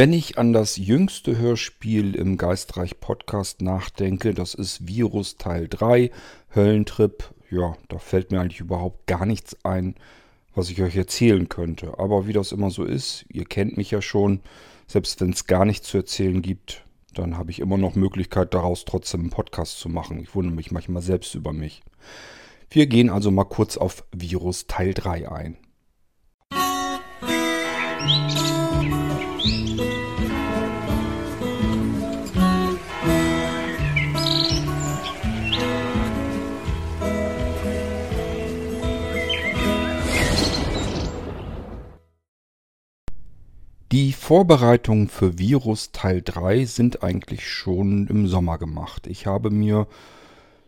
Wenn ich an das jüngste Hörspiel im Geistreich Podcast nachdenke, das ist Virus Teil 3, Höllentrip, ja, da fällt mir eigentlich überhaupt gar nichts ein, was ich euch erzählen könnte. Aber wie das immer so ist, ihr kennt mich ja schon, selbst wenn es gar nichts zu erzählen gibt, dann habe ich immer noch Möglichkeit daraus trotzdem einen Podcast zu machen. Ich wundere mich manchmal selbst über mich. Wir gehen also mal kurz auf Virus Teil 3 ein. Vorbereitungen für Virus Teil 3 sind eigentlich schon im Sommer gemacht. Ich habe mir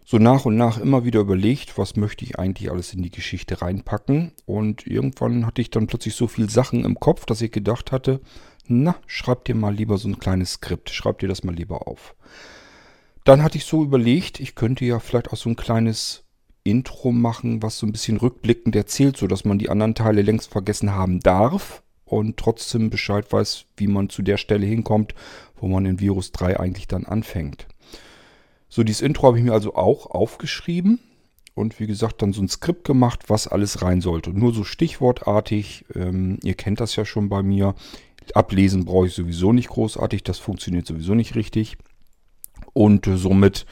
so nach und nach immer wieder überlegt, was möchte ich eigentlich alles in die Geschichte reinpacken. Und irgendwann hatte ich dann plötzlich so viel Sachen im Kopf, dass ich gedacht hatte, na, schreib dir mal lieber so ein kleines Skript, schreib dir das mal lieber auf. Dann hatte ich so überlegt, ich könnte ja vielleicht auch so ein kleines Intro machen, was so ein bisschen rückblickend erzählt, sodass man die anderen Teile längst vergessen haben darf und trotzdem Bescheid weiß, wie man zu der Stelle hinkommt, wo man in Virus 3 eigentlich dann anfängt. So, dieses Intro habe ich mir also auch aufgeschrieben und wie gesagt dann so ein Skript gemacht, was alles rein sollte. Nur so stichwortartig, ähm, ihr kennt das ja schon bei mir. Ablesen brauche ich sowieso nicht großartig, das funktioniert sowieso nicht richtig. Und äh, somit,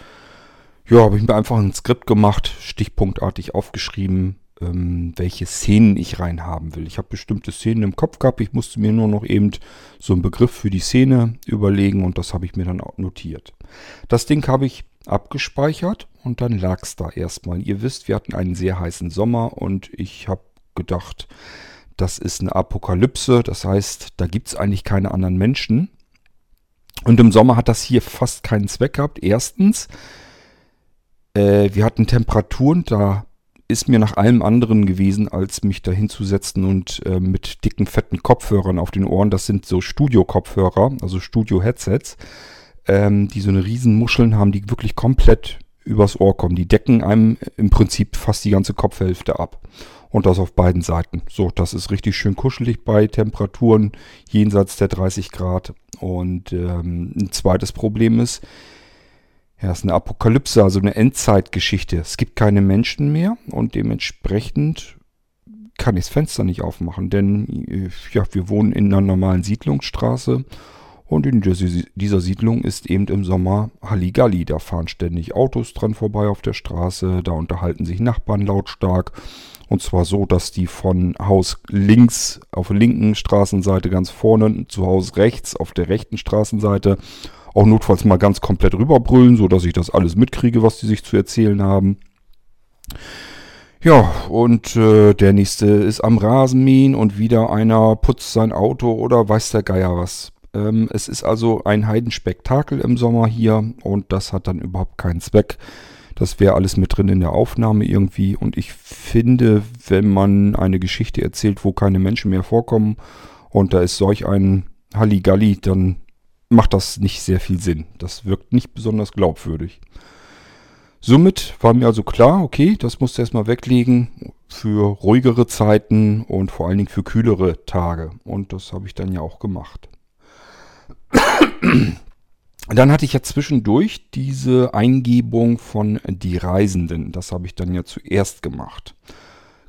ja, habe ich mir einfach ein Skript gemacht, stichpunktartig aufgeschrieben, ähm, welche Szenen ich rein haben will. Ich habe bestimmte Szenen im Kopf gehabt. Ich musste mir nur noch eben so einen Begriff für die Szene überlegen und das habe ich mir dann auch notiert. Das Ding habe ich abgespeichert und dann lag es da erstmal. Ihr wisst, wir hatten einen sehr heißen Sommer und ich habe gedacht, das ist eine Apokalypse. Das heißt, da gibt es eigentlich keine anderen Menschen. Und im Sommer hat das hier fast keinen Zweck gehabt. Erstens, äh, wir hatten Temperaturen, da ist mir nach allem anderen gewesen, als mich da hinzusetzen und äh, mit dicken, fetten Kopfhörern auf den Ohren, das sind so Studio-Kopfhörer, also Studio-Headsets, ähm, die so eine riesen Muscheln haben, die wirklich komplett übers Ohr kommen. Die decken einem im Prinzip fast die ganze Kopfhälfte ab. Und das auf beiden Seiten. So, das ist richtig schön kuschelig bei Temperaturen jenseits der 30 Grad. Und ähm, ein zweites Problem ist, ja, ist eine Apokalypse, also eine Endzeitgeschichte. Es gibt keine Menschen mehr und dementsprechend kann ich das Fenster nicht aufmachen, denn äh, ja, wir wohnen in einer normalen Siedlungsstraße und in dieser Siedlung ist eben im Sommer Halligalli. Da fahren ständig Autos dran vorbei auf der Straße, da unterhalten sich Nachbarn lautstark und zwar so, dass die von Haus links auf der linken Straßenseite ganz vorne zu Haus rechts auf der rechten Straßenseite auch notfalls mal ganz komplett rüberbrüllen, sodass ich das alles mitkriege, was die sich zu erzählen haben. Ja, und äh, der nächste ist am Rasenmähen und wieder einer putzt sein Auto oder weiß der Geier was. Ähm, es ist also ein Heidenspektakel im Sommer hier und das hat dann überhaupt keinen Zweck. Das wäre alles mit drin in der Aufnahme irgendwie. Und ich finde, wenn man eine Geschichte erzählt, wo keine Menschen mehr vorkommen und da ist solch ein Halligalli, dann macht das nicht sehr viel Sinn. Das wirkt nicht besonders glaubwürdig. Somit war mir also klar, okay, das musst du erstmal weglegen für ruhigere Zeiten und vor allen Dingen für kühlere Tage. Und das habe ich dann ja auch gemacht. Dann hatte ich ja zwischendurch diese Eingebung von die Reisenden. Das habe ich dann ja zuerst gemacht.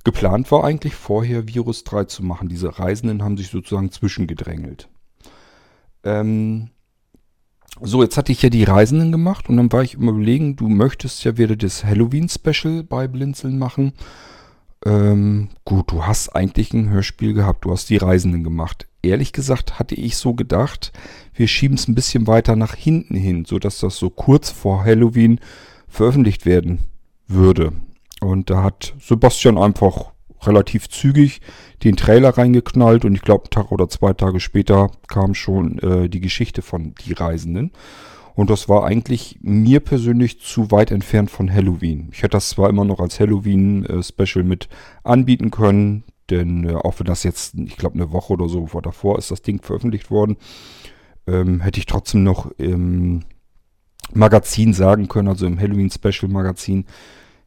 Geplant war eigentlich vorher Virus 3 zu machen. Diese Reisenden haben sich sozusagen zwischengedrängelt. Ähm, so, jetzt hatte ich ja die Reisenden gemacht und dann war ich immer überlegen, du möchtest ja wieder das Halloween-Special bei Blinzeln machen. Ähm, gut, du hast eigentlich ein Hörspiel gehabt, du hast die Reisenden gemacht. Ehrlich gesagt hatte ich so gedacht, wir schieben es ein bisschen weiter nach hinten hin, sodass das so kurz vor Halloween veröffentlicht werden würde. Und da hat Sebastian einfach relativ zügig den Trailer reingeknallt und ich glaube, einen Tag oder zwei Tage später kam schon äh, die Geschichte von Die Reisenden. Und das war eigentlich mir persönlich zu weit entfernt von Halloween. Ich hätte das zwar immer noch als Halloween-Special äh, mit anbieten können, denn äh, auch wenn das jetzt, ich glaube, eine Woche oder so davor ist das Ding veröffentlicht worden, ähm, hätte ich trotzdem noch im Magazin sagen können, also im Halloween-Special-Magazin,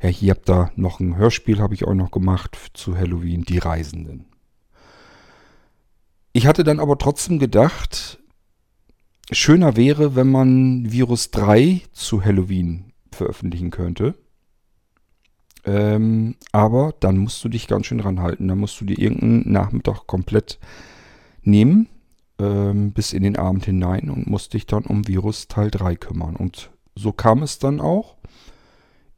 ja, hier habt ihr noch ein Hörspiel, habe ich auch noch gemacht zu Halloween, Die Reisenden. Ich hatte dann aber trotzdem gedacht, schöner wäre, wenn man Virus 3 zu Halloween veröffentlichen könnte. Ähm, aber dann musst du dich ganz schön ranhalten. Dann musst du dir irgendeinen Nachmittag komplett nehmen, ähm, bis in den Abend hinein und musst dich dann um Virus Teil 3 kümmern. Und so kam es dann auch.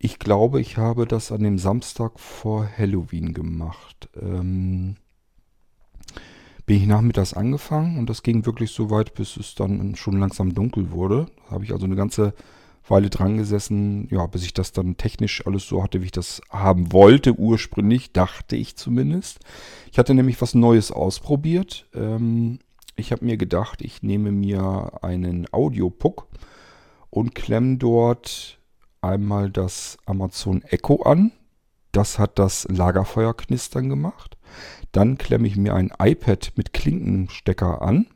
Ich glaube, ich habe das an dem Samstag vor Halloween gemacht. Ähm, bin ich nachmittags angefangen und das ging wirklich so weit, bis es dann schon langsam dunkel wurde. Da habe ich also eine ganze Weile dran gesessen, ja, bis ich das dann technisch alles so hatte, wie ich das haben wollte, ursprünglich, dachte ich zumindest. Ich hatte nämlich was Neues ausprobiert. Ähm, ich habe mir gedacht, ich nehme mir einen Audiopuck und klemme dort einmal das Amazon Echo an. Das hat das Lagerfeuerknistern gemacht. Dann klemme ich mir ein iPad mit Klinkenstecker an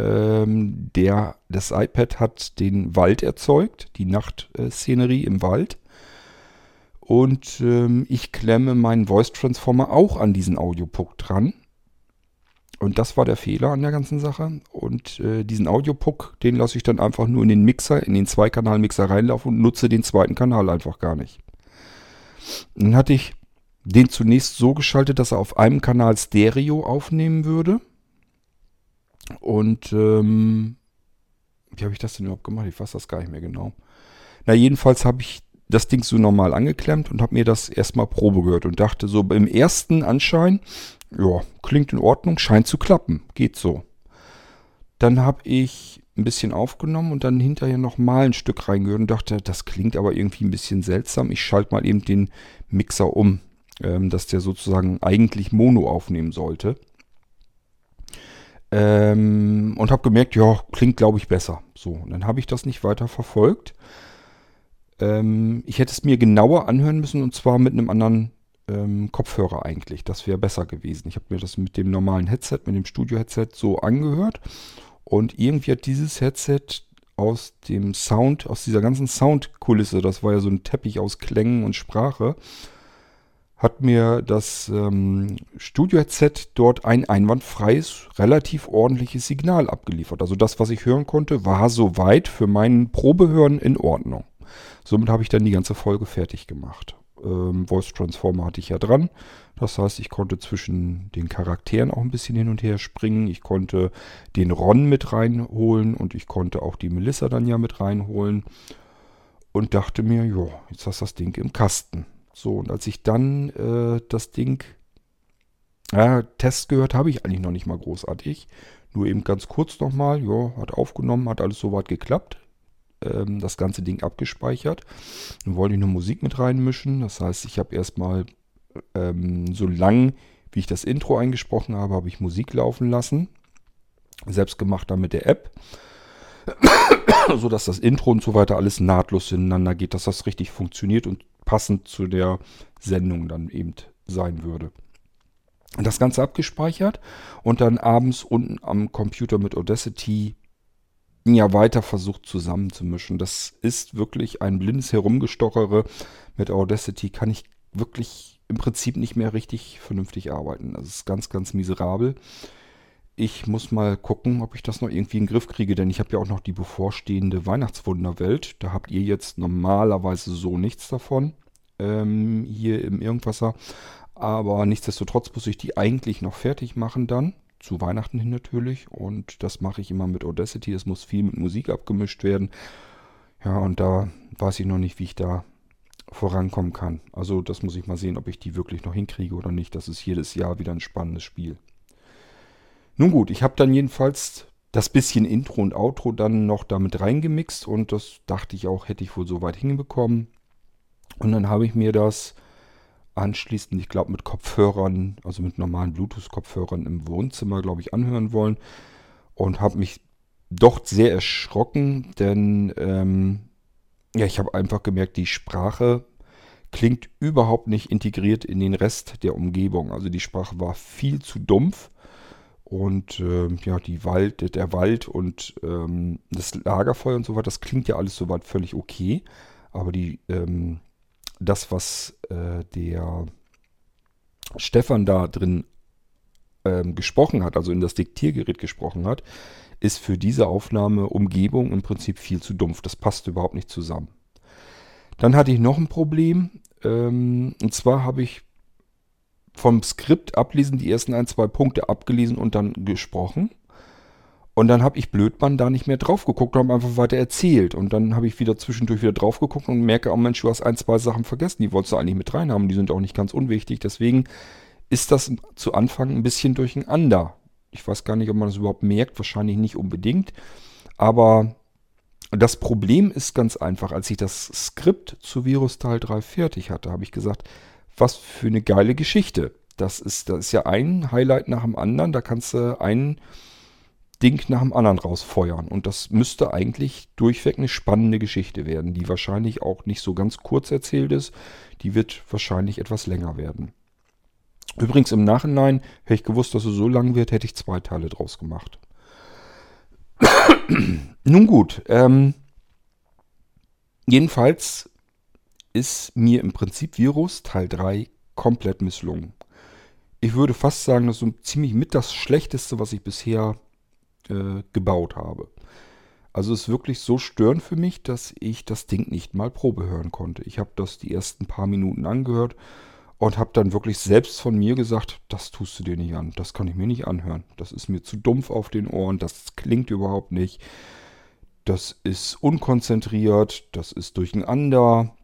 ähm, der, das iPad hat den Wald erzeugt, die Nachtszenerie im Wald. Und ähm, ich klemme meinen Voice Transformer auch an diesen Audiopuck dran. Und das war der Fehler an der ganzen Sache. Und äh, diesen Audiopuck, den lasse ich dann einfach nur in den Mixer, in den Zweikanal-Mixer reinlaufen und nutze den zweiten Kanal einfach gar nicht. Dann hatte ich den zunächst so geschaltet, dass er auf einem Kanal Stereo aufnehmen würde. Und ähm, wie habe ich das denn überhaupt gemacht? Ich weiß das gar nicht mehr genau. Na, jedenfalls habe ich das Ding so normal angeklemmt und habe mir das erstmal Probe gehört und dachte so im ersten Anschein, ja, klingt in Ordnung, scheint zu klappen, geht so. Dann habe ich ein bisschen aufgenommen und dann hinterher nochmal ein Stück reingehört und dachte, das klingt aber irgendwie ein bisschen seltsam. Ich schalte mal eben den Mixer um, ähm, dass der sozusagen eigentlich Mono aufnehmen sollte. Ähm, und habe gemerkt, ja, klingt glaube ich besser. So, und dann habe ich das nicht weiter verfolgt. Ähm, ich hätte es mir genauer anhören müssen und zwar mit einem anderen ähm, Kopfhörer eigentlich. Das wäre besser gewesen. Ich habe mir das mit dem normalen Headset, mit dem Studio-Headset so angehört und irgendwie hat dieses Headset aus dem Sound, aus dieser ganzen Soundkulisse, das war ja so ein Teppich aus Klängen und Sprache, hat mir das ähm, Studio-Headset dort ein einwandfreies, relativ ordentliches Signal abgeliefert. Also das, was ich hören konnte, war soweit für mein Probehören in Ordnung. Somit habe ich dann die ganze Folge fertig gemacht. Ähm, Voice Transformer hatte ich ja dran. Das heißt, ich konnte zwischen den Charakteren auch ein bisschen hin und her springen. Ich konnte den Ron mit reinholen und ich konnte auch die Melissa dann ja mit reinholen. Und dachte mir, jo, jetzt hast du das Ding im Kasten. So, und als ich dann äh, das Ding, ja, Test gehört habe ich eigentlich noch nicht mal großartig. Nur eben ganz kurz nochmal, ja, hat aufgenommen, hat alles soweit geklappt. Ähm, das ganze Ding abgespeichert. Dann wollte ich eine Musik mit reinmischen. Das heißt, ich habe erstmal ähm, so lang, wie ich das Intro eingesprochen habe, habe ich Musik laufen lassen. Selbst gemacht dann mit der App. so dass das Intro und so weiter alles nahtlos ineinander geht, dass das richtig funktioniert und passend zu der Sendung dann eben sein würde. Das Ganze abgespeichert und dann abends unten am Computer mit Audacity ja weiter versucht zusammenzumischen. Das ist wirklich ein blindes Herumgestochere. Mit Audacity kann ich wirklich im Prinzip nicht mehr richtig vernünftig arbeiten. Das ist ganz, ganz miserabel. Ich muss mal gucken, ob ich das noch irgendwie in den Griff kriege, denn ich habe ja auch noch die bevorstehende Weihnachtswunderwelt. Da habt ihr jetzt normalerweise so nichts davon ähm, hier im Irgendwasser. Aber nichtsdestotrotz muss ich die eigentlich noch fertig machen dann. Zu Weihnachten hin natürlich. Und das mache ich immer mit Audacity. Es muss viel mit Musik abgemischt werden. Ja, und da weiß ich noch nicht, wie ich da vorankommen kann. Also das muss ich mal sehen, ob ich die wirklich noch hinkriege oder nicht. Das ist jedes Jahr wieder ein spannendes Spiel. Nun gut, ich habe dann jedenfalls das bisschen Intro und Outro dann noch damit reingemixt und das dachte ich auch, hätte ich wohl so weit hinbekommen. Und dann habe ich mir das anschließend, ich glaube mit Kopfhörern, also mit normalen Bluetooth-Kopfhörern im Wohnzimmer, glaube ich, anhören wollen und habe mich doch sehr erschrocken, denn ähm, ja, ich habe einfach gemerkt, die Sprache klingt überhaupt nicht integriert in den Rest der Umgebung. Also die Sprache war viel zu dumpf und äh, ja, die Wald, der Wald und ähm, das Lagerfeuer und so weiter, das klingt ja alles soweit völlig okay. Aber die, ähm, das, was äh, der Stefan da drin äh, ähm, gesprochen hat, also in das Diktiergerät gesprochen hat, ist für diese Aufnahme Umgebung im Prinzip viel zu dumpf. Das passt überhaupt nicht zusammen. Dann hatte ich noch ein Problem. Ähm, und zwar habe ich vom Skript ablesen die ersten ein, zwei Punkte abgelesen und dann gesprochen. Und dann habe ich Blödmann da nicht mehr drauf geguckt und habe einfach weiter erzählt. Und dann habe ich wieder zwischendurch wieder drauf geguckt und merke, oh Mensch, du hast ein, zwei Sachen vergessen. Die wolltest du eigentlich mit reinhaben. Die sind auch nicht ganz unwichtig. Deswegen ist das zu Anfang ein bisschen durcheinander. Ich weiß gar nicht, ob man das überhaupt merkt. Wahrscheinlich nicht unbedingt. Aber das Problem ist ganz einfach. Als ich das Skript zu Virus Teil 3 fertig hatte, habe ich gesagt, was für eine geile Geschichte. Das ist, das ist ja ein Highlight nach dem anderen. Da kannst du ein Ding nach dem anderen rausfeuern. Und das müsste eigentlich durchweg eine spannende Geschichte werden, die wahrscheinlich auch nicht so ganz kurz erzählt ist. Die wird wahrscheinlich etwas länger werden. Übrigens im Nachhinein hätte ich gewusst, dass es so lang wird, hätte ich zwei Teile draus gemacht. Nun gut, ähm, jedenfalls ist mir im Prinzip Virus Teil 3 komplett misslungen. Ich würde fast sagen, das ist so ziemlich mit das Schlechteste, was ich bisher äh, gebaut habe. Also ist wirklich so störend für mich, dass ich das Ding nicht mal Probe hören konnte. Ich habe das die ersten paar Minuten angehört und habe dann wirklich selbst von mir gesagt, das tust du dir nicht an, das kann ich mir nicht anhören. Das ist mir zu dumpf auf den Ohren, das klingt überhaupt nicht. Das ist unkonzentriert, das ist durcheinander.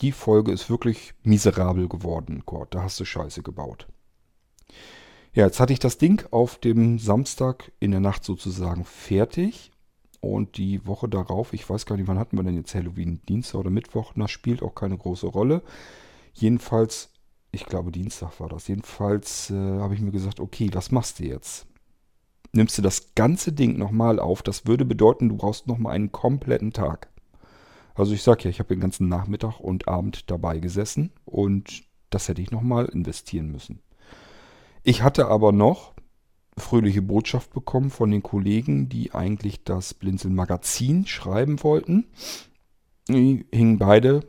Die Folge ist wirklich miserabel geworden, Gott, da hast du Scheiße gebaut. Ja, jetzt hatte ich das Ding auf dem Samstag in der Nacht sozusagen fertig. Und die Woche darauf, ich weiß gar nicht, wann hatten wir denn jetzt Halloween? Dienstag oder Mittwoch? Das spielt auch keine große Rolle. Jedenfalls, ich glaube Dienstag war das. Jedenfalls äh, habe ich mir gesagt, okay, was machst du jetzt? Nimmst du das ganze Ding nochmal auf? Das würde bedeuten, du brauchst nochmal einen kompletten Tag. Also ich sage ja, ich habe den ganzen Nachmittag und Abend dabei gesessen und das hätte ich nochmal investieren müssen. Ich hatte aber noch fröhliche Botschaft bekommen von den Kollegen, die eigentlich das Blinzeln Magazin schreiben wollten. Die hingen beide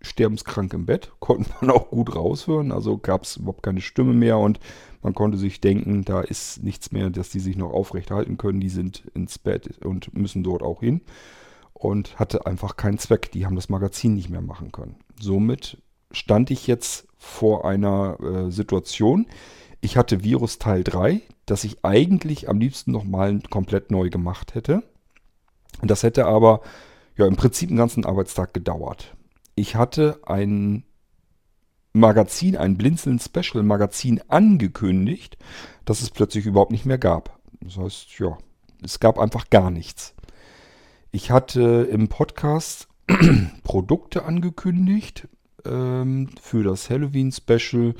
sterbenskrank im Bett, konnten man auch gut raushören, also gab es überhaupt keine Stimme mehr und man konnte sich denken, da ist nichts mehr, dass die sich noch aufrecht halten können, die sind ins Bett und müssen dort auch hin und hatte einfach keinen Zweck, die haben das Magazin nicht mehr machen können. Somit stand ich jetzt vor einer äh, Situation, ich hatte Virus Teil 3, das ich eigentlich am liebsten nochmal komplett neu gemacht hätte. Das hätte aber ja im Prinzip einen ganzen Arbeitstag gedauert. Ich hatte ein Magazin, ein Blinzeln Special Magazin angekündigt, das es plötzlich überhaupt nicht mehr gab. Das heißt, ja, es gab einfach gar nichts. Ich hatte im Podcast Produkte angekündigt ähm, für das Halloween Special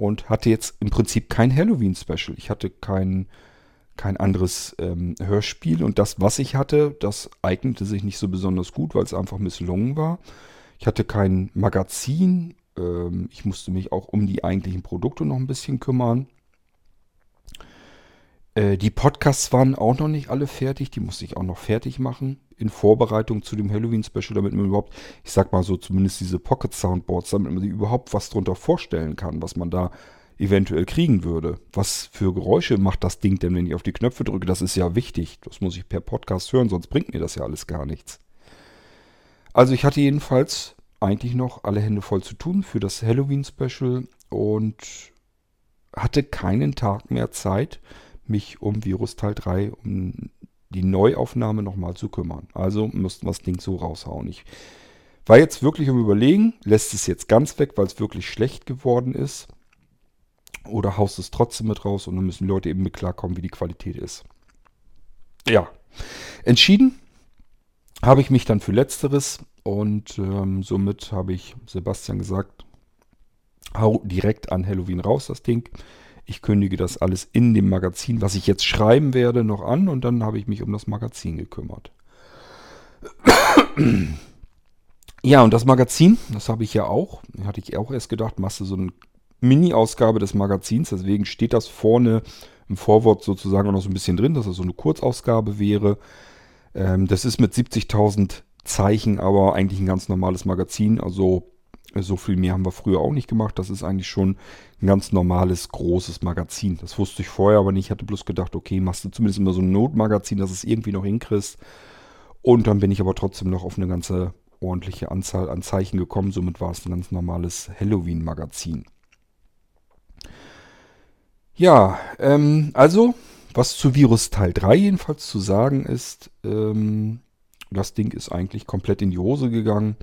und hatte jetzt im Prinzip kein Halloween-Special. Ich hatte kein, kein anderes ähm, Hörspiel und das, was ich hatte, das eignete sich nicht so besonders gut, weil es einfach misslungen war. Ich hatte kein Magazin. Ähm, ich musste mich auch um die eigentlichen Produkte noch ein bisschen kümmern. Äh, die Podcasts waren auch noch nicht alle fertig. Die musste ich auch noch fertig machen in Vorbereitung zu dem Halloween-Special, damit man überhaupt, ich sag mal so, zumindest diese Pocket-Soundboards, damit man sich überhaupt was drunter vorstellen kann, was man da eventuell kriegen würde. Was für Geräusche macht das Ding denn, wenn ich auf die Knöpfe drücke? Das ist ja wichtig. Das muss ich per Podcast hören, sonst bringt mir das ja alles gar nichts. Also ich hatte jedenfalls eigentlich noch alle Hände voll zu tun für das Halloween-Special und hatte keinen Tag mehr Zeit, mich um Virus Teil 3, um die Neuaufnahme nochmal zu kümmern. Also müssten wir das Ding so raushauen. Ich war jetzt wirklich am Überlegen, lässt es jetzt ganz weg, weil es wirklich schlecht geworden ist. Oder haust es trotzdem mit raus und dann müssen die Leute eben mit klarkommen, wie die Qualität ist. Ja, entschieden habe ich mich dann für Letzteres und ähm, somit habe ich Sebastian gesagt, hau direkt an Halloween raus das Ding. Ich kündige das alles in dem Magazin, was ich jetzt schreiben werde, noch an und dann habe ich mich um das Magazin gekümmert. Ja, und das Magazin, das habe ich ja auch, hatte ich auch erst gedacht, machst du so eine Mini-Ausgabe des Magazins, deswegen steht das vorne im Vorwort sozusagen auch noch so ein bisschen drin, dass das so eine Kurzausgabe wäre. Ähm, das ist mit 70.000 Zeichen aber eigentlich ein ganz normales Magazin, also So viel mehr haben wir früher auch nicht gemacht. Das ist eigentlich schon ein ganz normales, großes Magazin. Das wusste ich vorher aber nicht. Ich hatte bloß gedacht, okay, machst du zumindest immer so ein Notmagazin, dass es irgendwie noch hinkriegst. Und dann bin ich aber trotzdem noch auf eine ganze ordentliche Anzahl an Zeichen gekommen. Somit war es ein ganz normales Halloween-Magazin. Ja, ähm, also, was zu Virus Teil 3 jedenfalls zu sagen ist, ähm, das Ding ist eigentlich komplett in die Hose gegangen.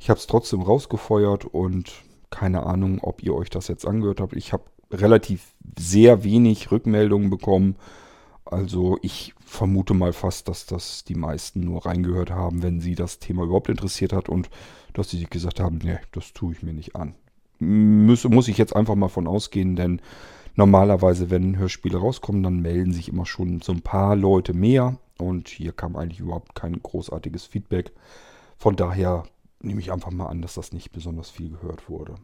Ich habe es trotzdem rausgefeuert und keine Ahnung, ob ihr euch das jetzt angehört habt. Ich habe relativ sehr wenig Rückmeldungen bekommen. Also ich vermute mal fast, dass das die meisten nur reingehört haben, wenn sie das Thema überhaupt interessiert hat und dass sie sich gesagt haben, nee, das tue ich mir nicht an. Muss, muss ich jetzt einfach mal von ausgehen, denn normalerweise, wenn Hörspiele rauskommen, dann melden sich immer schon so ein paar Leute mehr und hier kam eigentlich überhaupt kein großartiges Feedback. Von daher nehme ich einfach mal an, dass das nicht besonders viel gehört wurde.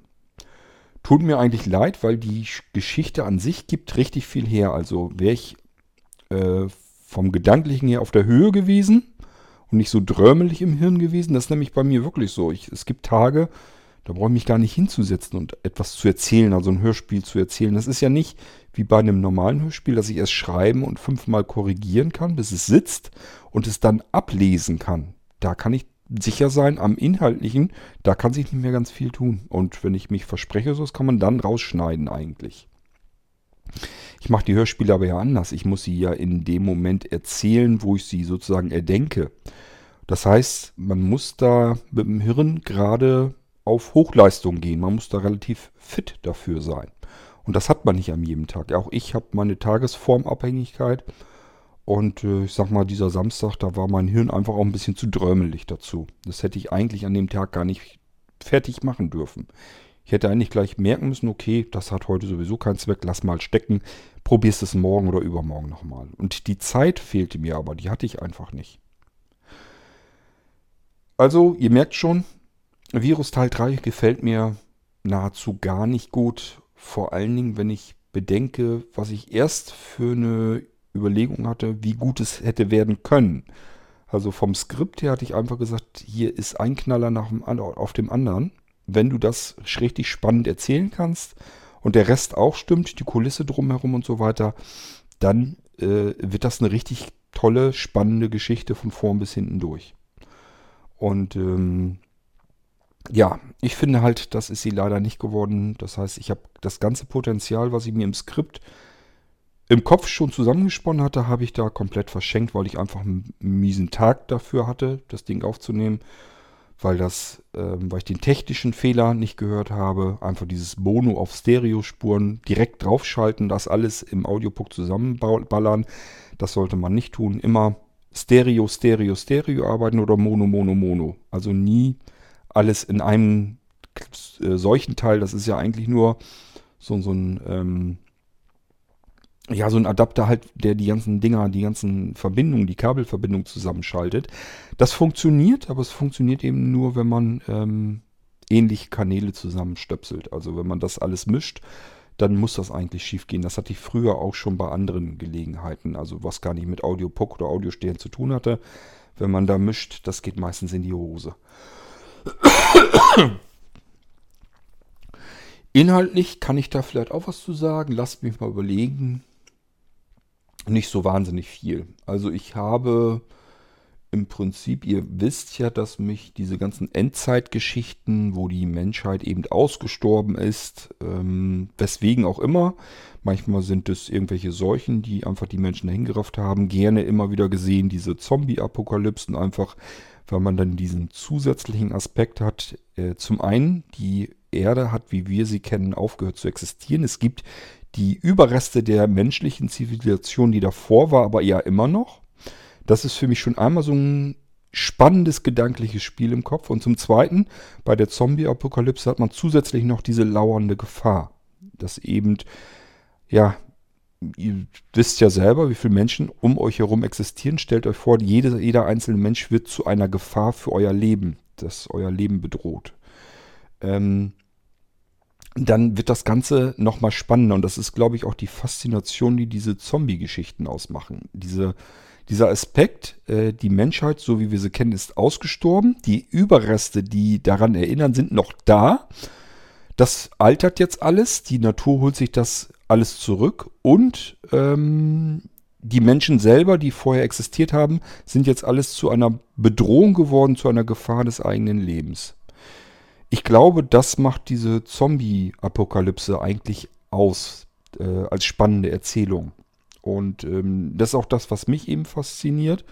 Tut mir eigentlich leid, weil die Geschichte an sich gibt richtig viel her. Also wäre ich äh, vom Gedanklichen her auf der Höhe gewesen und nicht so drömelig im Hirn gewesen. Das ist nämlich bei mir wirklich so. Ich, es gibt Tage, da brauche ich mich gar nicht hinzusetzen und etwas zu erzählen, also ein Hörspiel zu erzählen. Das ist ja nicht wie bei einem normalen Hörspiel, dass ich erst schreiben und fünfmal korrigieren kann, bis es sitzt und es dann ablesen kann. Da kann ich sicher sein, am Inhaltlichen, da kann sich nicht mehr ganz viel tun. Und wenn ich mich verspreche, so das kann man dann rausschneiden eigentlich. Ich mache die Hörspiele aber ja anders. Ich muss sie ja in dem Moment erzählen, wo ich sie sozusagen erdenke. Das heißt, man muss da mit dem Hirn gerade auf Hochleistung gehen. Man muss da relativ fit dafür sein. Und das hat man nicht an jedem Tag. Auch ich habe meine Tagesformabhängigkeit. Und äh, ich sag mal, dieser Samstag, da war mein Hirn einfach auch ein bisschen zu drömelig dazu. Das hätte ich eigentlich an dem Tag gar nicht fertig machen dürfen. Ich hätte eigentlich gleich merken müssen, okay, das hat heute sowieso keinen Zweck, lass mal stecken, probierst es morgen oder übermorgen nochmal. Und die Zeit fehlte mir aber, die hatte ich einfach nicht. Also, ihr merkt schon, Virus Teil 3 gefällt mir nahezu gar nicht gut. Vor allen Dingen, wenn ich bedenke, was ich erst für eine Überlegung hatte, wie gut es hätte werden können. Also vom Skript her hatte ich einfach gesagt, hier ist ein Knaller nach dem, auf dem anderen wenn du das richtig spannend erzählen kannst und der Rest auch stimmt, die Kulisse drumherum und so weiter, dann äh, wird das eine richtig tolle, spannende Geschichte von vorn bis hinten durch. Und ähm, ja, ich finde halt, das ist sie leider nicht geworden. Das heißt, ich habe das ganze Potenzial, was ich mir im Skript im Kopf schon zusammengesponnen hatte, habe ich da komplett verschenkt, weil ich einfach einen miesen Tag dafür hatte, das Ding aufzunehmen weil das, ähm, weil ich den technischen Fehler nicht gehört habe, einfach dieses Mono auf Stereospuren direkt draufschalten, das alles im Audiobook zusammenballern. Das sollte man nicht tun. Immer Stereo, Stereo, Stereo arbeiten oder Mono, Mono, Mono. Also nie alles in einem äh, solchen Teil. Das ist ja eigentlich nur so, so ein ähm, ja, so ein Adapter halt, der die ganzen Dinger, die ganzen Verbindungen, die Kabelverbindungen zusammenschaltet. Das funktioniert, aber es funktioniert eben nur, wenn man ähm, ähnliche Kanäle zusammenstöpselt. Also wenn man das alles mischt, dann muss das eigentlich schief gehen. Das hatte ich früher auch schon bei anderen Gelegenheiten, also was gar nicht mit Audio-Puck oder Audiostehen zu tun hatte. Wenn man da mischt, das geht meistens in die Hose. Inhaltlich kann ich da vielleicht auch was zu sagen. Lasst mich mal überlegen nicht so wahnsinnig viel. Also ich habe im Prinzip, ihr wisst ja, dass mich diese ganzen Endzeitgeschichten, wo die Menschheit eben ausgestorben ist, ähm, weswegen auch immer, manchmal sind es irgendwelche Seuchen, die einfach die Menschen dahingerafft haben, gerne immer wieder gesehen, diese Zombie-Apokalypsen einfach, weil man dann diesen zusätzlichen Aspekt hat. Äh, zum einen, die Erde hat, wie wir sie kennen, aufgehört zu existieren. Es gibt die Überreste der menschlichen Zivilisation, die davor war, aber ja immer noch. Das ist für mich schon einmal so ein spannendes gedankliches Spiel im Kopf. Und zum Zweiten, bei der Zombie-Apokalypse hat man zusätzlich noch diese lauernde Gefahr. Dass eben, ja, ihr wisst ja selber, wie viele Menschen um euch herum existieren. Stellt euch vor, jede, jeder einzelne Mensch wird zu einer Gefahr für euer Leben, das euer Leben bedroht. Ähm, dann wird das Ganze nochmal spannender. Und das ist, glaube ich, auch die Faszination, die diese Zombie-Geschichten ausmachen. Diese Dieser Aspekt, äh, die Menschheit, so wie wir sie kennen, ist ausgestorben. Die Überreste, die daran erinnern, sind noch da. Das altert jetzt alles. Die Natur holt sich das alles zurück. Und ähm, die Menschen selber, die vorher existiert haben, sind jetzt alles zu einer Bedrohung geworden, zu einer Gefahr des eigenen Lebens. Ich glaube, das macht diese Zombie-Apokalypse eigentlich aus, äh, als spannende Erzählung. Und ähm, das ist auch das, was mich eben fasziniert.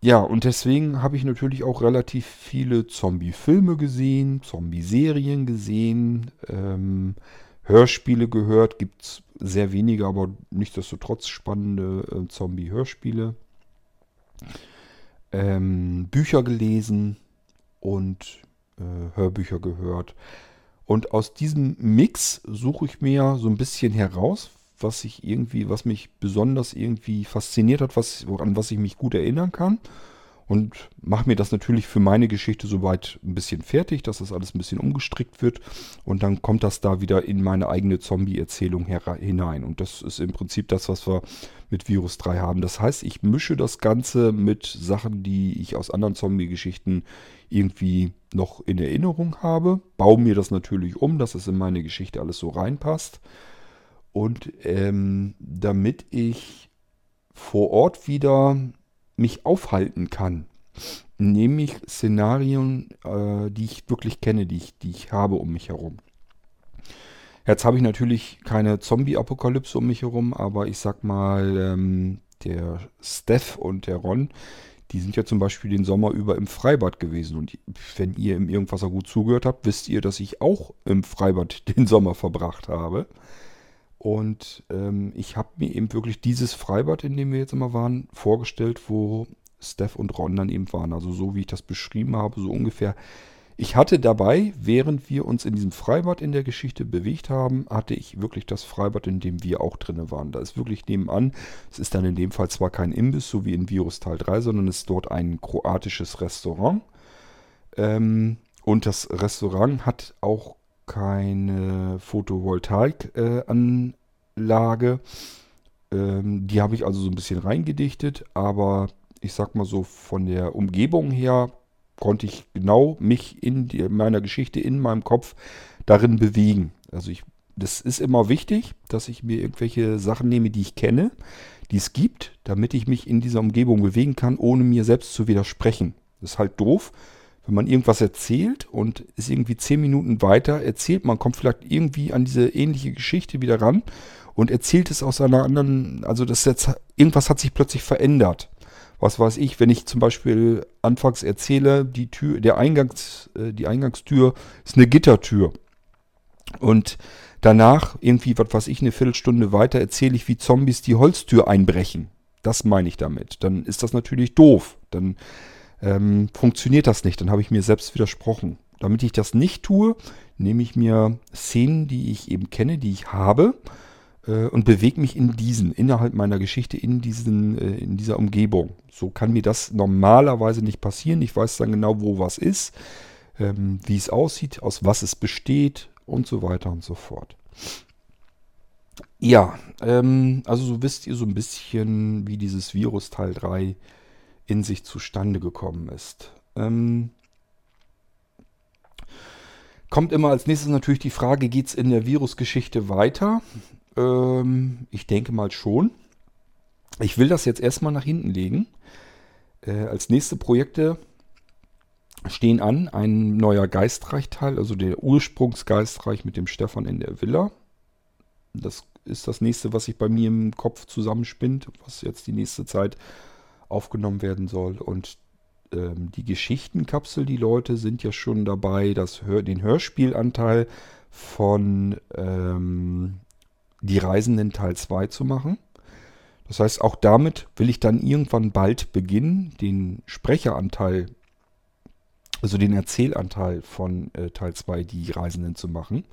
Ja, und deswegen habe ich natürlich auch relativ viele Zombie-Filme gesehen, Zombie-Serien gesehen, ähm, Hörspiele gehört. Gibt es sehr wenige, aber nichtsdestotrotz spannende äh, Zombie-Hörspiele. Ähm, Bücher gelesen und äh, Hörbücher gehört. Und aus diesem Mix suche ich mir so ein bisschen heraus, was ich irgendwie, was mich besonders irgendwie fasziniert hat, was, an was ich mich gut erinnern kann. Und mache mir das natürlich für meine Geschichte soweit ein bisschen fertig, dass das alles ein bisschen umgestrickt wird. Und dann kommt das da wieder in meine eigene Zombie-Erzählung hinein. Und das ist im Prinzip das, was wir mit Virus 3 haben. Das heißt, ich mische das Ganze mit Sachen, die ich aus anderen Zombie-Geschichten irgendwie noch in Erinnerung habe. Baue mir das natürlich um, dass es in meine Geschichte alles so reinpasst. Und ähm, damit ich vor Ort wieder mich aufhalten kann, nehme ich Szenarien, äh, die ich wirklich kenne, die ich, die ich habe um mich herum. Jetzt habe ich natürlich keine Zombie-Apokalypse um mich herum, aber ich sag mal, ähm, der Steph und der Ron, die sind ja zum Beispiel den Sommer über im Freibad gewesen. Und wenn ihr im Irgendwasser gut zugehört habt, wisst ihr, dass ich auch im Freibad den Sommer verbracht habe. Und ähm, ich habe mir eben wirklich dieses Freibad, in dem wir jetzt immer waren, vorgestellt, wo Steph und Ron dann eben waren. Also so wie ich das beschrieben habe, so ungefähr. Ich hatte dabei, während wir uns in diesem Freibad in der Geschichte bewegt haben, hatte ich wirklich das Freibad, in dem wir auch drin waren. Da ist wirklich nebenan, es ist dann in dem Fall zwar kein Imbiss, so wie in Virus Teil 3, sondern es ist dort ein kroatisches Restaurant. Ähm, und das Restaurant hat auch keine Photovoltaikanlage. Ähm, die habe ich also so ein bisschen reingedichtet, aber ich sag mal so, von der Umgebung her konnte ich genau mich in die, meiner Geschichte, in meinem Kopf darin bewegen. Also ich, das ist immer wichtig, dass ich mir irgendwelche Sachen nehme, die ich kenne, die es gibt, damit ich mich in dieser Umgebung bewegen kann, ohne mir selbst zu widersprechen. Das ist halt doof, wenn man irgendwas erzählt und ist irgendwie zehn Minuten weiter erzählt, man kommt vielleicht irgendwie an diese ähnliche Geschichte wieder ran und erzählt es aus einer anderen, also das jetzt, irgendwas hat sich plötzlich verändert. Was weiß ich, wenn ich zum Beispiel anfangs erzähle, die Tür, der Eingangs, äh, die Eingangstür ist eine Gittertür. Und danach, irgendwie, was weiß ich, eine Viertelstunde weiter erzähle ich, wie Zombies die Holztür einbrechen. Das meine ich damit. Dann ist das natürlich doof. Dann ähm, funktioniert das nicht. Dann habe ich mir selbst widersprochen. Damit ich das nicht tue, nehme ich mir Szenen, die ich eben kenne, die ich habe äh, und bewege mich in diesen, innerhalb meiner Geschichte, in, diesen, äh, in dieser Umgebung. So kann mir das normalerweise nicht passieren. Ich weiß dann genau, wo was ist, ähm, wie es aussieht, aus was es besteht und so weiter und so fort. Ja, ähm, also so wisst ihr so ein bisschen, wie dieses Virus Teil 3 in sich zustande gekommen ist. Ähm, kommt immer als nächstes natürlich die Frage, geht es in der Virusgeschichte weiter? Ähm, ich denke mal schon. Ich will das jetzt erstmal nach hinten legen. Äh, als nächste Projekte stehen an ein neuer Geistreich-Teil, also der Ursprungsgeistreich mit dem Stefan in der Villa. Das ist das nächste, was sich bei mir im Kopf zusammenspinnt, was jetzt die nächste Zeit aufgenommen werden soll. Und ähm, die Geschichtenkapsel, die Leute sind ja schon dabei, das Hör den Hörspielanteil von ähm, Die Reisenden Teil 2 zu machen. Das heißt, auch damit will ich dann irgendwann bald beginnen, den Sprecheranteil, also den Erzählanteil von äh, Teil 2, die Reisenden zu machen.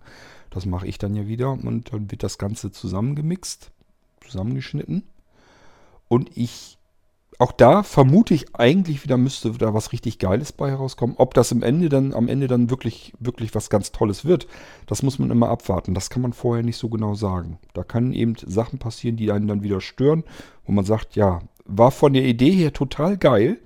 Das mache ich dann ja wieder und dann wird das Ganze zusammengemixt, zusammengeschnitten. Und ich auch da vermute ich eigentlich wieder müsste da was richtig Geiles bei herauskommen. Ob das im Ende dann, am Ende dann wirklich, wirklich was ganz Tolles wird, das muss man immer abwarten. Das kann man vorher nicht so genau sagen. Da können eben Sachen passieren, die einen dann wieder stören, wo man sagt, ja, war von der Idee her total geil,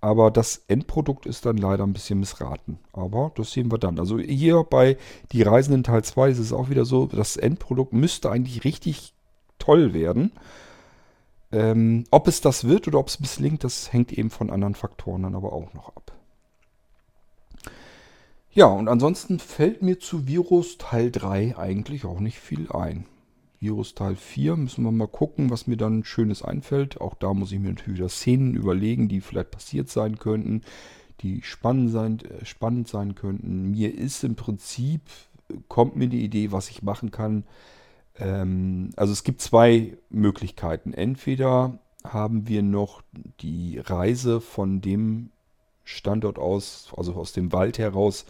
aber das Endprodukt ist dann leider ein bisschen missraten. Aber das sehen wir dann. Also hier bei Die Reisenden Teil 2 ist es auch wieder so, das Endprodukt müsste eigentlich richtig toll werden. Ähm, ob es das wird oder ob es misslingt, das hängt eben von anderen Faktoren dann aber auch noch ab. Ja, und ansonsten fällt mir zu Virus Teil 3 eigentlich auch nicht viel ein. Virus Teil 4 müssen wir mal gucken, was mir dann Schönes einfällt. Auch da muss ich mir natürlich wieder Szenen überlegen, die vielleicht passiert sein könnten, die spannend sein, äh, spannend sein könnten. Mir ist im Prinzip, kommt mir die Idee, was ich machen kann, ähm, also es gibt zwei Möglichkeiten. Entweder haben wir noch die Reise von dem Standort aus, also aus dem Wald heraus,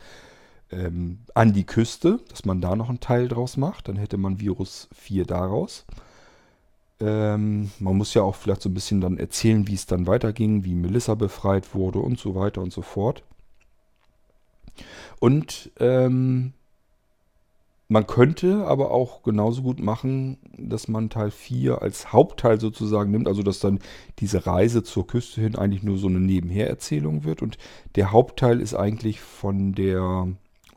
ähm, an die Küste, dass man da noch einen Teil draus macht. Dann hätte man Virus 4 daraus. Ähm, man muss ja auch vielleicht so ein bisschen dann erzählen, wie es dann weiterging, wie Melissa befreit wurde und so weiter und so fort. Und ähm, man könnte aber auch genauso gut machen, dass man Teil 4 als Hauptteil sozusagen nimmt, also dass dann diese Reise zur Küste hin eigentlich nur so eine Nebenhererzählung wird und der Hauptteil ist eigentlich von der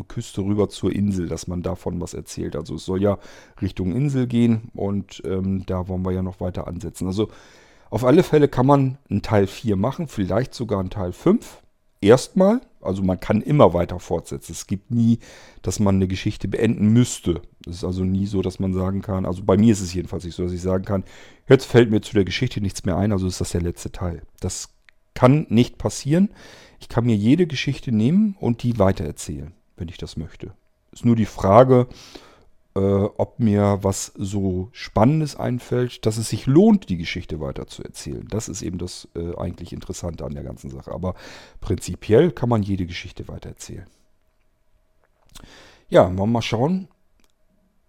Küste rüber zur Insel, dass man davon was erzählt. Also es soll ja Richtung Insel gehen und ähm, da wollen wir ja noch weiter ansetzen. Also auf alle Fälle kann man einen Teil 4 machen, vielleicht sogar einen Teil 5 erstmal. Also man kann immer weiter fortsetzen. Es gibt nie, dass man eine Geschichte beenden müsste. Es ist also nie so, dass man sagen kann, also bei mir ist es jedenfalls nicht so, dass ich sagen kann, jetzt fällt mir zu der Geschichte nichts mehr ein, also ist das der letzte Teil. Das kann nicht passieren. Ich kann mir jede Geschichte nehmen und die weitererzählen, wenn ich das möchte. Ist nur die Frage, äh, ob mir was so Spannendes einfällt, dass es sich lohnt, die Geschichte weiter zu erzählen. Das ist eben das äh, eigentlich Interessante an der ganzen Sache. Aber prinzipiell kann man jede Geschichte weiter erzählen. Ja, wollen wir mal schauen,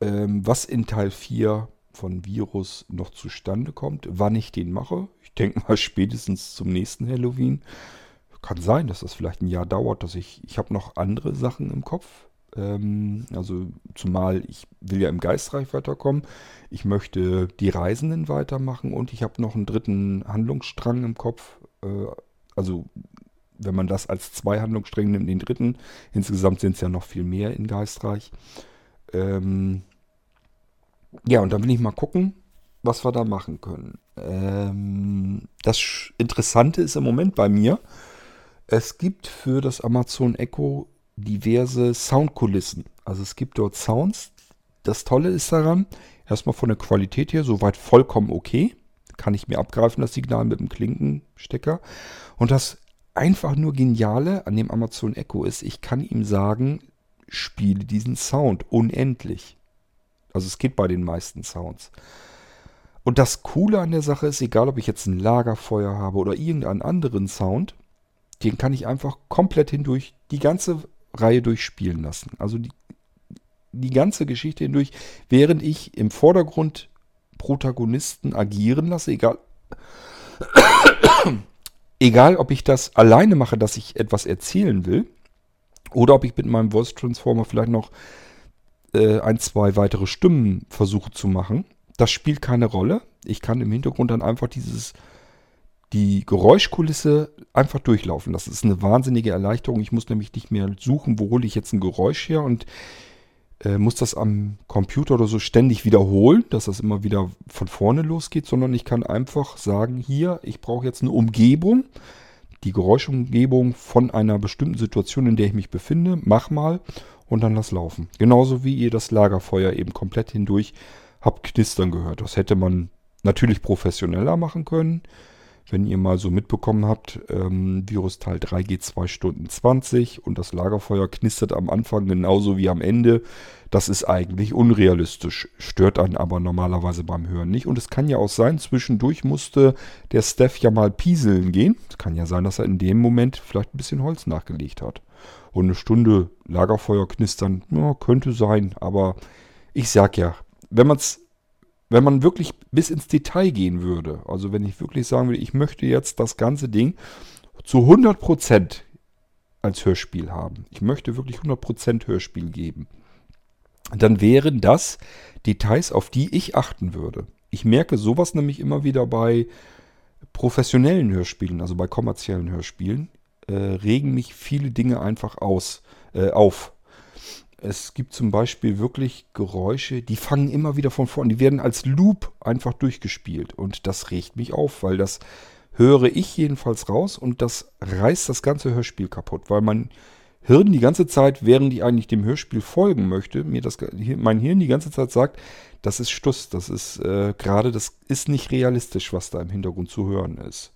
ähm, was in Teil 4 von Virus noch zustande kommt, wann ich den mache. Ich denke mal spätestens zum nächsten Halloween. Kann sein, dass das vielleicht ein Jahr dauert, dass ich, ich habe noch andere Sachen im Kopf, ähm, also zumal ich will ja im Geistreich weiterkommen. Ich möchte die Reisenden weitermachen und ich habe noch einen dritten Handlungsstrang im Kopf. Äh, also wenn man das als zwei Handlungsstränge nimmt, den dritten. Insgesamt sind es ja noch viel mehr in Geistreich. Ähm, ja, und dann will ich mal gucken, was wir da machen können. Ähm, das Interessante ist im Moment bei mir, es gibt für das Amazon Echo diverse Soundkulissen. Also es gibt dort Sounds. Das Tolle ist daran, erstmal von der Qualität her soweit vollkommen okay. Kann ich mir abgreifen, das Signal mit dem Klinkenstecker. Und das einfach nur Geniale an dem Amazon Echo ist, ich kann ihm sagen, spiele diesen Sound unendlich. Also es geht bei den meisten Sounds. Und das Coole an der Sache ist, egal ob ich jetzt ein Lagerfeuer habe oder irgendeinen anderen Sound, den kann ich einfach komplett hindurch die ganze Reihe durchspielen lassen. Also die, die ganze Geschichte hindurch, während ich im Vordergrund Protagonisten agieren lasse, egal, egal ob ich das alleine mache, dass ich etwas erzählen will, oder ob ich mit meinem Voice Transformer vielleicht noch äh, ein, zwei weitere Stimmen versuche zu machen. Das spielt keine Rolle. Ich kann im Hintergrund dann einfach dieses die Geräuschkulisse einfach durchlaufen. Das ist eine wahnsinnige Erleichterung. Ich muss nämlich nicht mehr suchen, wo hole ich jetzt ein Geräusch her und äh, muss das am Computer oder so ständig wiederholen, dass das immer wieder von vorne losgeht, sondern ich kann einfach sagen, hier, ich brauche jetzt eine Umgebung, die Geräuschumgebung von einer bestimmten Situation, in der ich mich befinde, mach mal und dann lass laufen. Genauso wie ihr das Lagerfeuer eben komplett hindurch habt knistern gehört. Das hätte man natürlich professioneller machen können. Wenn ihr mal so mitbekommen habt, ähm, Virus Teil 3 geht 2 Stunden 20 und das Lagerfeuer knistert am Anfang genauso wie am Ende. Das ist eigentlich unrealistisch, stört einen aber normalerweise beim Hören nicht. Und es kann ja auch sein, zwischendurch musste der Steph ja mal pieseln gehen. Es kann ja sein, dass er in dem Moment vielleicht ein bisschen Holz nachgelegt hat. Und eine Stunde Lagerfeuer knistern, ja, könnte sein. Aber ich sag ja, wenn man es wenn man wirklich bis ins Detail gehen würde, also wenn ich wirklich sagen würde, ich möchte jetzt das ganze Ding zu 100% als Hörspiel haben, ich möchte wirklich 100% Hörspiel geben, dann wären das Details, auf die ich achten würde. Ich merke sowas nämlich immer wieder bei professionellen Hörspielen, also bei kommerziellen Hörspielen, äh, regen mich viele Dinge einfach aus, äh, auf. Es gibt zum Beispiel wirklich Geräusche, die fangen immer wieder von vorne. Die werden als Loop einfach durchgespielt. Und das regt mich auf, weil das höre ich jedenfalls raus und das reißt das ganze Hörspiel kaputt, weil mein Hirn die ganze Zeit, während ich eigentlich dem Hörspiel folgen möchte, mir das mein Hirn die ganze Zeit sagt, das ist Stuss, das ist äh, gerade, das ist nicht realistisch, was da im Hintergrund zu hören ist.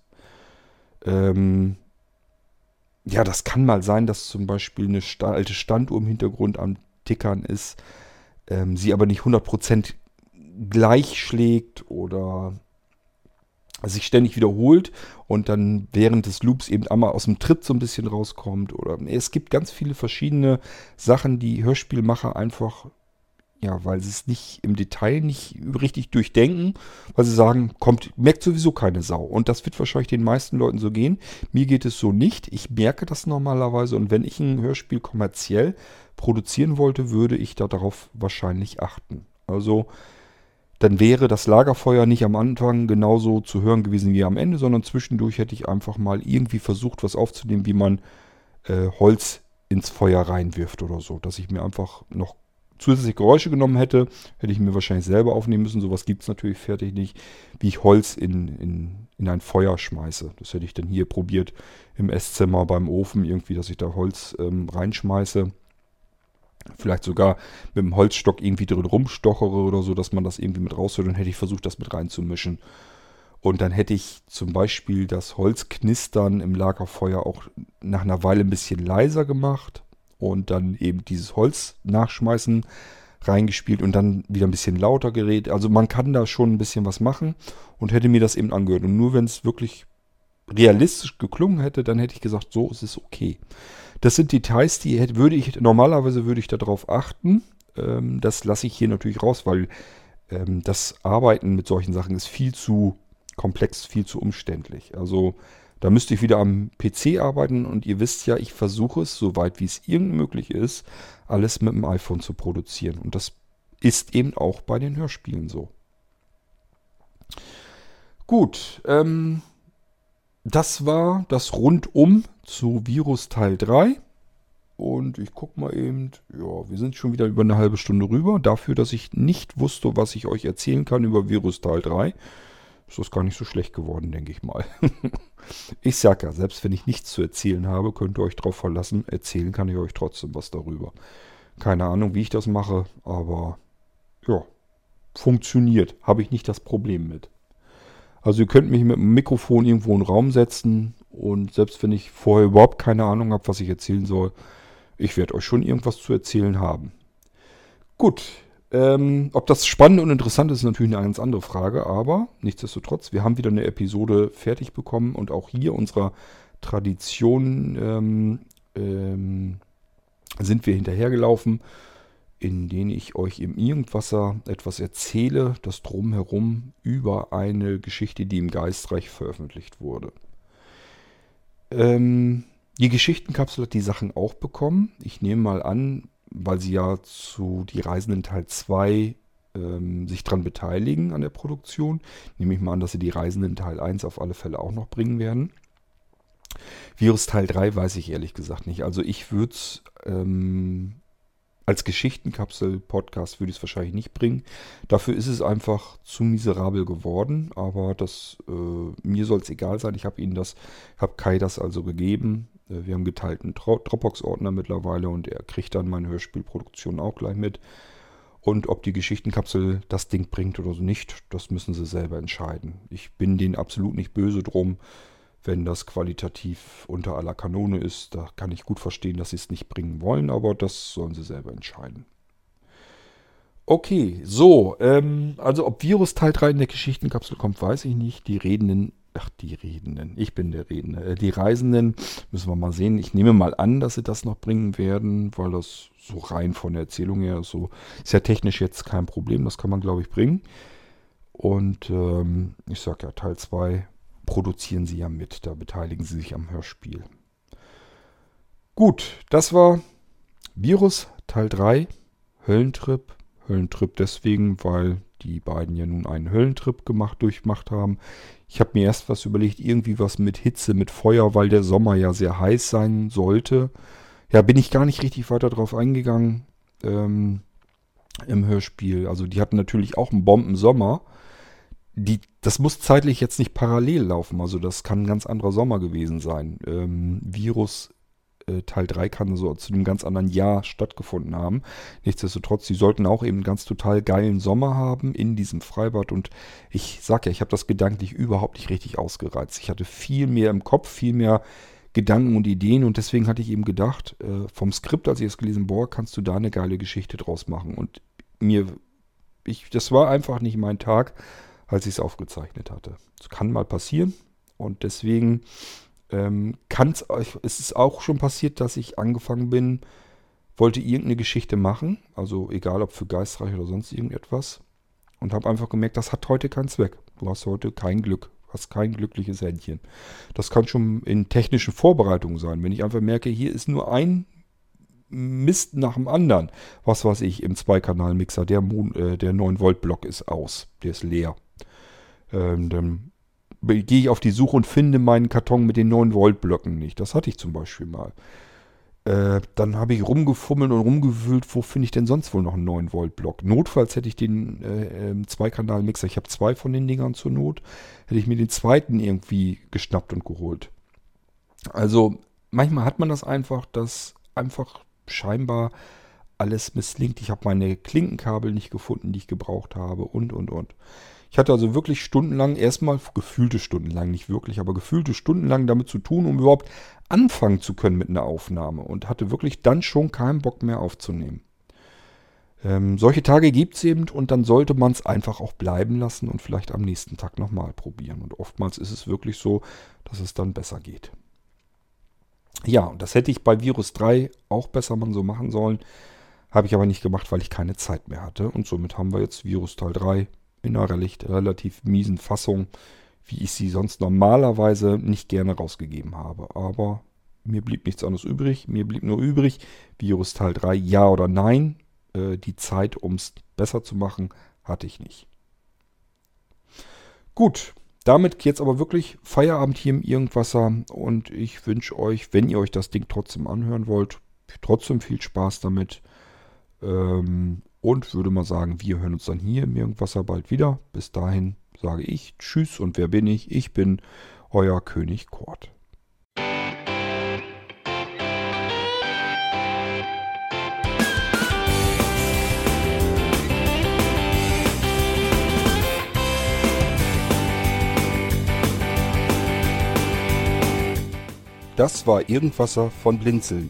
Ähm, ja, das kann mal sein, dass zum Beispiel eine alte Standuhr im Hintergrund am Tickern ist, ähm, sie aber nicht 100% gleich schlägt oder sich ständig wiederholt und dann während des Loops eben einmal aus dem Tritt so ein bisschen rauskommt. Oder es gibt ganz viele verschiedene Sachen, die Hörspielmacher einfach ja, weil sie es nicht im Detail nicht richtig durchdenken, weil sie sagen, kommt, merkt sowieso keine Sau. Und das wird wahrscheinlich den meisten Leuten so gehen. Mir geht es so nicht. Ich merke das normalerweise und wenn ich ein Hörspiel kommerziell produzieren wollte, würde ich da darauf wahrscheinlich achten. Also dann wäre das Lagerfeuer nicht am Anfang genauso zu hören gewesen wie am Ende, sondern zwischendurch hätte ich einfach mal irgendwie versucht, was aufzunehmen, wie man äh, Holz ins Feuer reinwirft oder so. Dass ich mir einfach noch zusätzlich Geräusche genommen hätte, hätte ich mir wahrscheinlich selber aufnehmen müssen. Sowas gibt es natürlich fertig nicht, wie ich Holz in, in, in ein Feuer schmeiße. Das hätte ich dann hier probiert im Esszimmer beim Ofen irgendwie, dass ich da Holz ähm, reinschmeiße. Vielleicht sogar mit dem Holzstock irgendwie drin rumstochere oder so, dass man das irgendwie mit raushört. Dann hätte ich versucht, das mit reinzumischen. Und dann hätte ich zum Beispiel das Holzknistern im Lagerfeuer auch nach einer Weile ein bisschen leiser gemacht und dann eben dieses Holz nachschmeißen reingespielt und dann wieder ein bisschen lauter geredet. Also man kann da schon ein bisschen was machen und hätte mir das eben angehört. Und nur wenn es wirklich realistisch geklungen hätte, dann hätte ich gesagt, so ist es okay. Das sind Details, die hätte, würde ich, normalerweise würde ich darauf achten. Ähm, das lasse ich hier natürlich raus, weil ähm, das Arbeiten mit solchen Sachen ist viel zu komplex, viel zu umständlich. Also da müsste ich wieder am PC arbeiten und ihr wisst ja, ich versuche es, soweit wie es irgend möglich ist, alles mit dem iPhone zu produzieren. Und das ist eben auch bei den Hörspielen so. Gut, ähm, das war das Rundum zu Virus Teil 3. Und ich gucke mal eben, ja, wir sind schon wieder über eine halbe Stunde rüber. Dafür, dass ich nicht wusste, was ich euch erzählen kann über Virus Teil 3 ist das gar nicht so schlecht geworden, denke ich mal. ich sag ja, selbst wenn ich nichts zu erzählen habe, könnt ihr euch darauf verlassen. Erzählen kann ich euch trotzdem was darüber. Keine Ahnung, wie ich das mache, aber ja, funktioniert. Habe ich nicht das Problem mit. Also ihr könnt mich mit dem Mikrofon irgendwo in den Raum setzen und selbst wenn ich vorher überhaupt keine Ahnung habe, was ich erzählen soll, ich werde euch schon irgendwas zu erzählen haben. Gut, ähm, ob das spannend und interessant ist, ist natürlich eine ganz andere Frage, aber nichtsdestotrotz, wir haben wieder eine Episode fertig bekommen und auch hier unserer Tradition ähm, ähm, sind wir hinterhergelaufen, in denen ich euch im Irgendwasser etwas erzähle, das drumherum über eine Geschichte, die im Geistreich veröffentlicht wurde. Ähm, die Geschichtenkapsel hat die Sachen auch bekommen. Ich nehme mal an, weil sie ja zu Die Reisenden Teil 2 ähm, sich dran beteiligen an der Produktion. Nehme ich mal an, dass sie die Reisenden Teil 1 auf alle Fälle auch noch bringen werden. Virus Teil 3 weiß ich ehrlich gesagt nicht. Also ich würde es ähm, als Geschichtenkapsel-Podcast würde ich es wahrscheinlich nicht bringen. Dafür ist es einfach zu miserabel geworden. Aber das äh, mir soll es egal sein. Ich habe Ihnen das, habe Kai das also gegeben. Äh, wir haben geteilten Dropbox-Ordner mittlerweile und er kriegt dann meine Hörspielproduktion auch gleich mit. Und ob die Geschichtenkapsel das Ding bringt oder so nicht, das müssen sie selber entscheiden. Ich bin denen absolut nicht böse drum, wenn das qualitativ unter aller Kanone ist. Da kann ich gut verstehen, dass sie es nicht bringen wollen, aber das sollen sie selber entscheiden. Okay, so, ähm, also ob Virus Teil 3 in der Geschichtenkapsel kommt, weiß ich nicht. Die Redenden Ach, die Redenden. Ich bin der Redende. Äh, die Reisenden müssen wir mal sehen. Ich nehme mal an, dass sie das noch bringen werden, weil das so rein von der Erzählung her so ist ja technisch jetzt kein Problem. Das kann man, glaube ich, bringen. Und ähm, ich sag ja, Teil 2 produzieren sie ja mit. Da beteiligen sie sich am Hörspiel. Gut, das war Virus Teil 3, Höllentrip. Höllentrip deswegen, weil die beiden ja nun einen Höllentrip gemacht, durchgemacht haben. Ich habe mir erst was überlegt, irgendwie was mit Hitze, mit Feuer, weil der Sommer ja sehr heiß sein sollte. Ja, bin ich gar nicht richtig weiter drauf eingegangen ähm, im Hörspiel. Also die hatten natürlich auch einen Bombensommer. Die, das muss zeitlich jetzt nicht parallel laufen. Also das kann ein ganz anderer Sommer gewesen sein. Ähm, Virus Teil 3 kann so zu einem ganz anderen Jahr stattgefunden haben. Nichtsdestotrotz, sie sollten auch eben einen ganz total geilen Sommer haben in diesem Freibad. Und ich sag ja, ich habe das gedanklich überhaupt nicht richtig ausgereizt. Ich hatte viel mehr im Kopf, viel mehr Gedanken und Ideen und deswegen hatte ich eben gedacht, äh, vom Skript, als ich es gelesen, boah, kannst du da eine geile Geschichte draus machen. Und mir, ich, das war einfach nicht mein Tag, als ich es aufgezeichnet hatte. Das kann mal passieren und deswegen ähm, kann es, es ist auch schon passiert, dass ich angefangen bin, wollte irgendeine Geschichte machen, also egal ob für geistreich oder sonst irgendetwas und habe einfach gemerkt, das hat heute keinen Zweck. Du hast heute kein Glück hast kein glückliches Händchen. Das kann schon in technischen Vorbereitungen sein. Wenn ich einfach merke, hier ist nur ein Mist nach dem anderen. Was weiß ich, im Zweikanal-Mixer, der, äh, der 9-Volt-Block ist aus. Der ist leer. Ähm, dann gehe ich auf die Suche und finde meinen Karton mit den 9-Volt-Blöcken nicht. Das hatte ich zum Beispiel mal. Äh, dann habe ich rumgefummelt und rumgewühlt, wo finde ich denn sonst wohl noch einen 9-Volt-Block? Notfalls hätte ich den äh, Zweikanal-Mixer, ich habe zwei von den Dingern zur Not, hätte ich mir den zweiten irgendwie geschnappt und geholt. Also manchmal hat man das einfach, dass einfach scheinbar alles misslingt. Ich habe meine Klinkenkabel nicht gefunden, die ich gebraucht habe und, und, und. Ich hatte also wirklich stundenlang, erstmal gefühlte stundenlang, nicht wirklich, aber gefühlte stundenlang damit zu tun, um überhaupt anfangen zu können mit einer Aufnahme und hatte wirklich dann schon keinen Bock mehr aufzunehmen. Ähm, solche Tage gibt es eben und dann sollte man es einfach auch bleiben lassen und vielleicht am nächsten Tag nochmal probieren. Und oftmals ist es wirklich so, dass es dann besser geht. Ja, und das hätte ich bei Virus 3 auch besser mal so machen sollen. Habe ich aber nicht gemacht, weil ich keine Zeit mehr hatte. Und somit haben wir jetzt Virus Teil 3 in einer relativ miesen Fassung wie ich sie sonst normalerweise nicht gerne rausgegeben habe. Aber mir blieb nichts anderes übrig. Mir blieb nur übrig, Virus Teil 3, ja oder nein. Äh, die Zeit, um es besser zu machen, hatte ich nicht. Gut, damit jetzt aber wirklich Feierabend hier im Irgendwasser und ich wünsche euch, wenn ihr euch das Ding trotzdem anhören wollt, trotzdem viel Spaß damit. Ähm, und würde mal sagen, wir hören uns dann hier im Irgendwasser bald wieder. Bis dahin sage ich Tschüss und wer bin ich? Ich bin euer König Kort. Das war Irgendwasser von Blinzeln.